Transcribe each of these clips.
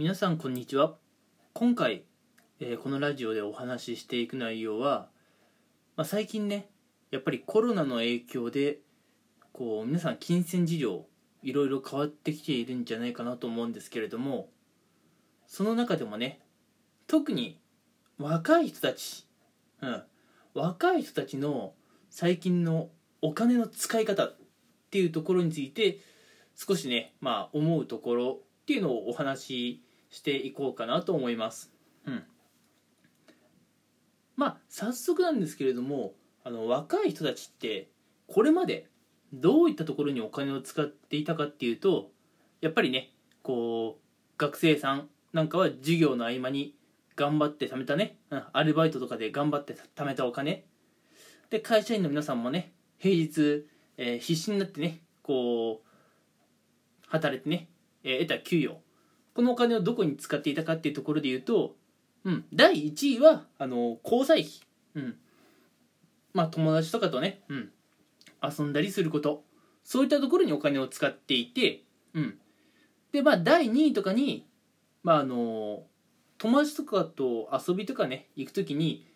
皆さんこんにちは。今回、えーこのラジオでお話ししていく内容は、まあ、最近ねやっぱりコロナの影響でこう皆さん金銭事情いろいろ変わってきているんじゃないかなと思うんですけれどもその中でもね特に若い人たち、うん、若い人たちの最近のお金の使い方っていうところについて少しねまあ思うところっていうのをお話ししていこうかなと思います。うん、まあ早速なんですけれどもあの若い人たちってこれまでどういったところにお金を使っていたかっていうとやっぱりねこう学生さんなんかは授業の合間に頑張って貯めたね、うん、アルバイトとかで頑張って貯めたお金で会社員の皆さんもね平日、えー必死になってねこう働いてね、えー得た給与このお金をどこに使っていたかっていうところで言うと、うん、第1位はあの交際費、うん、まあ友達とかとね、うん、遊んだりすること。そういったところにお金を使っていて、うん、でまあ第2位とかにまああの友達とかと遊びとかね行く時に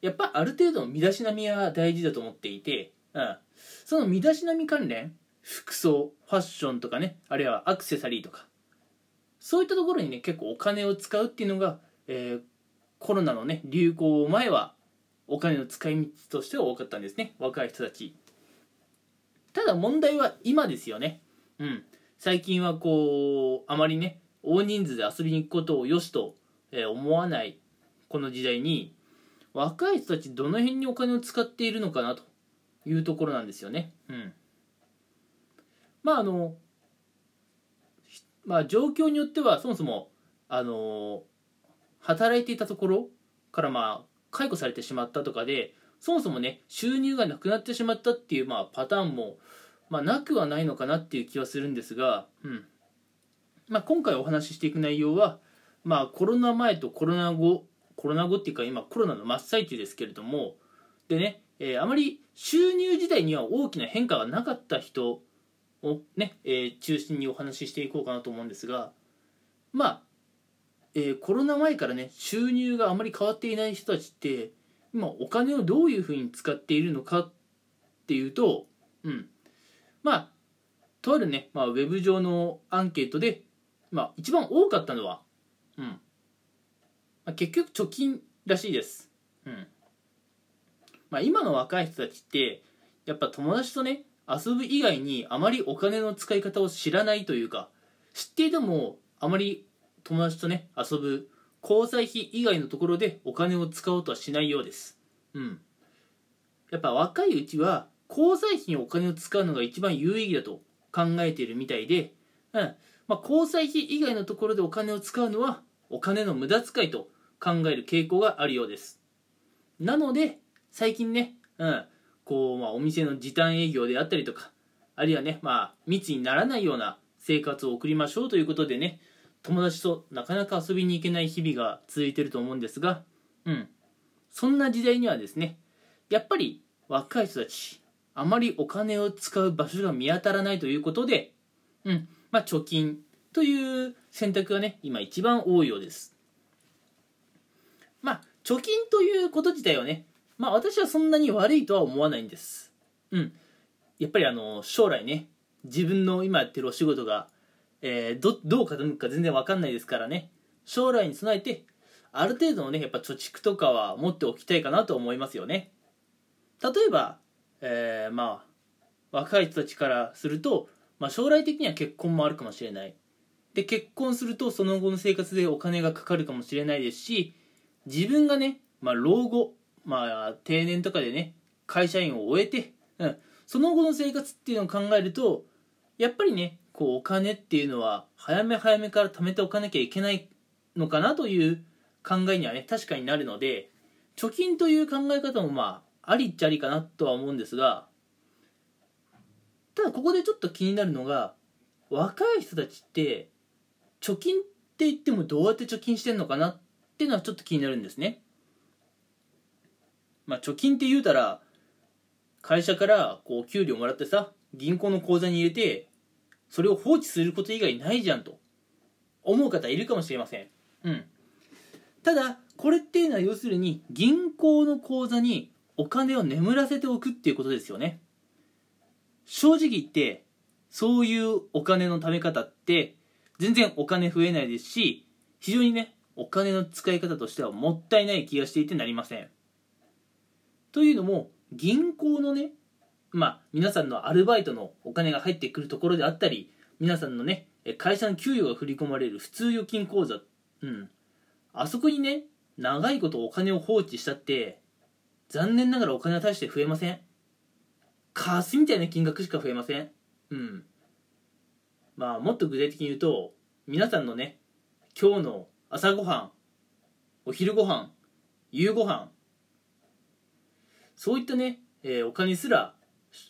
やっぱある程度の身だしなみは大事だと思っていて、うん、その身だしなみ関連服装ファッションとかねあるいはアクセサリーとかそういったところにね結構お金を使うっていうのが、えーコロナのね流行前はお金の使い道としては多かったんですね。若い人たち。ただ問題は今ですよね。うん。最近はこうあまりね大人数で遊びに行くことを良しと、え思わないこの時代に若い人たちどの辺にお金を使っているのかなというところなんですよね。うん。まああのまあ状況によってはそもそもあの働いていたところからまあ解雇されてしまったとかでそもそもね収入がなくなってしまったっていうまあパターンもまあなくはないのかなっていう気はするんですが、うん。まあ、今回お話ししていく内容はまあコロナ前とコロナ後コロナ後っていうか今コロナの真っ最中ですけれどもでね、えーあまり収入自体には大きな変化がなかった人をね、えー中心にお話ししていこうかなと思うんですがまあ、えーコロナ前からね収入があまり変わっていない人たちって今お金をどういうふうに使っているのかっていうとうん。まあとあるね、まあ、ウェブ上のアンケートで、まあ、一番多かったのは、うん。まあ、結局貯金らしいです、うん。まあ、今の若い人たちってやっぱ友達とね遊ぶ以外にあまりお金の使い方を知らないというか知っていてもあまり友達とね遊ぶ交際費以外のところでお金を使おうとはしないようです。うん。やっぱ若いうちは交際費にお金を使うのが一番有意義だと考えているみたいで、うん。まあ、交際費以外のところでお金を使うのはお金の無駄遣いと考える傾向があるようです。なので最近ね、うん。こうまあ、お店の時短営業であったりとかあるいはね、まあ、密にならないような生活を送りましょうということでね友達となかなか遊びに行けない日々が続いてると思うんですが、うん、そんな時代にはですねやっぱり若い人たちあまりお金を使う場所が見当たらないということで、うん。まあ、貯金という選択がね今一番多いようです。まあ貯金ということ自体はねまあ私はそんなに悪いとは思わないんです。うん。やっぱりあの将来ね自分の今やってるお仕事が、えーどどう傾くか全然わかんないですからね。将来に備えてある程度のねやっぱ貯蓄とかは持っておきたいかなと思いますよね。例えば、えーまあ若い人たちからすると、まあ、将来的には結婚もあるかもしれない。で結婚するとその後の生活でお金がかかるかもしれないですし自分がね、まあ、老後、まあ、定年とかでね会社員を終えて、うん、その後の生活っていうのを考えるとやっぱりねこうお金っていうのは早め早めから貯めておかなきゃいけないのかなという考えにはね確かになるので貯金という考え方もまあありっちゃありかなとは思うんですがただここでちょっと気になるのが若い人たちって貯金って言ってもどうやって貯金してんのかなっていうのはちょっと気になるんですね。まあ貯金って言うたら会社からこう給料もらってさ銀行の口座に入れてそれを放置すること以外ないじゃんと思う方いるかもしれません。うん。ただこれっていうのは要するに銀行の口座にお金を眠らせておくっていうことですよね。正直言ってそういうお金の貯め方って全然お金増えないですし非常にねお金の使い方としてはもったいない気がしていてなりませんというのも銀行のねまあ皆さんのアルバイトのお金が入ってくるところであったり皆さんのね会社の給与が振り込まれる普通預金口座うん。あそこにね長いことお金を放置したって残念ながらお金は大して増えません。カスみたいな金額しか増えません。うん。まあもっと具体的に言うと皆さんのね今日の朝ごはんお昼ごはん夕ごはんそういったね、えー、お金すら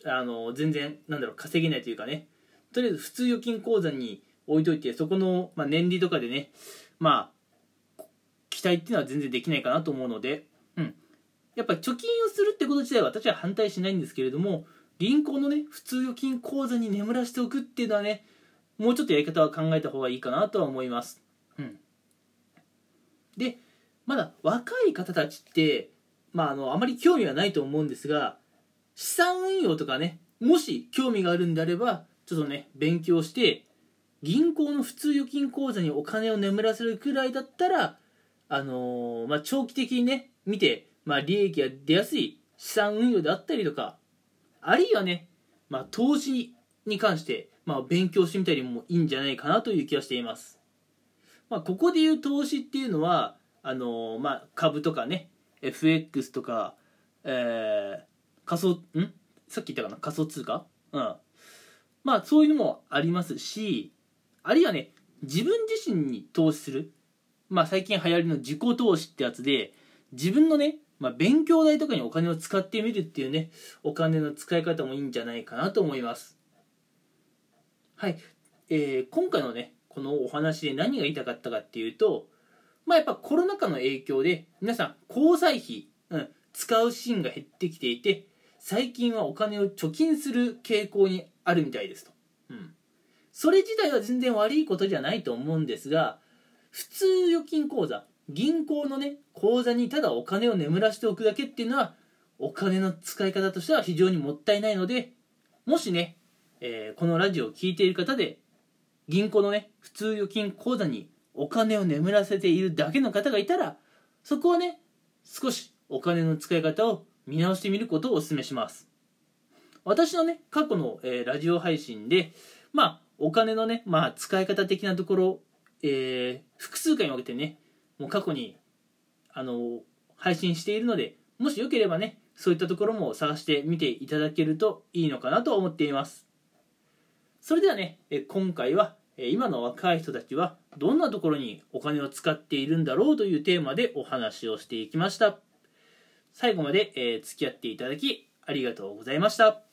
あの全然なんだろう稼げないというかね。とりあえず普通預金口座に置いといてそこの、まあ、年利とかでねまあ期待っていうのは全然できないかなと思うので、うん、やっぱ貯金をするってこと自体は私は反対しないんですけれども銀行のね普通預金口座に眠らしておくっていうのはねもうちょっとやり方は考えた方がいいかなとは思います、うん、でまだ若い方たちってまああのあまり興味はないと思うんですが資産運用とかねもし興味があるんであればちょっとね勉強して銀行の普通預金口座にお金を眠らせるくらいだったらあのー、まあ、長期的にね見て、まあ、利益が出やすい資産運用であったりとかあるいはね、まあ、投資に関して、まあ、勉強してみたりもいいんじゃないかなという気がしています。まあ、ここでいう投資っていうのはあのー、まあ、株とかね FX とか、えー、仮想ん？さっき言ったかな？仮想通貨？うん。まあそういうのもありますしあるいはね自分自身に投資する。まあ最近流行りの自己投資ってやつで自分のね、まあ、勉強代とかにお金を使ってみるっていうねお金の使い方もいいんじゃないかなと思います。はい、えー、今回のねこのお話で何が言いたかったかっていうとまあやっぱコロナ禍の影響で皆さん交際費、うん、使うシーンが減ってきていて最近はお金を貯金する傾向にあるみたいですと。うん。それ自体は全然悪いことじゃないと思うんですが、普通預金口座、銀行のね、口座にただお金を眠らしておくだけっていうのは、お金の使い方としては非常にもったいないので、もしね、えー、このラジオを聴いている方で、銀行のね、普通預金口座にお金を眠らせているだけの方がいたら、そこはね、少しお金の使い方を見直してみることをお勧めします。私のね過去の、えー、ラジオ配信でまあお金のね、まあ、使い方的なところ、えー、複数回に分けてねもう過去にあの配信しているのでもしよければねそういったところも探してみていただけるといいのかなと思っています。それではね今回は今の若い人たちはどんなところにお金を使っているんだろうというテーマでお話をしていきました最後まで、え、付き合っていただきありがとうございました。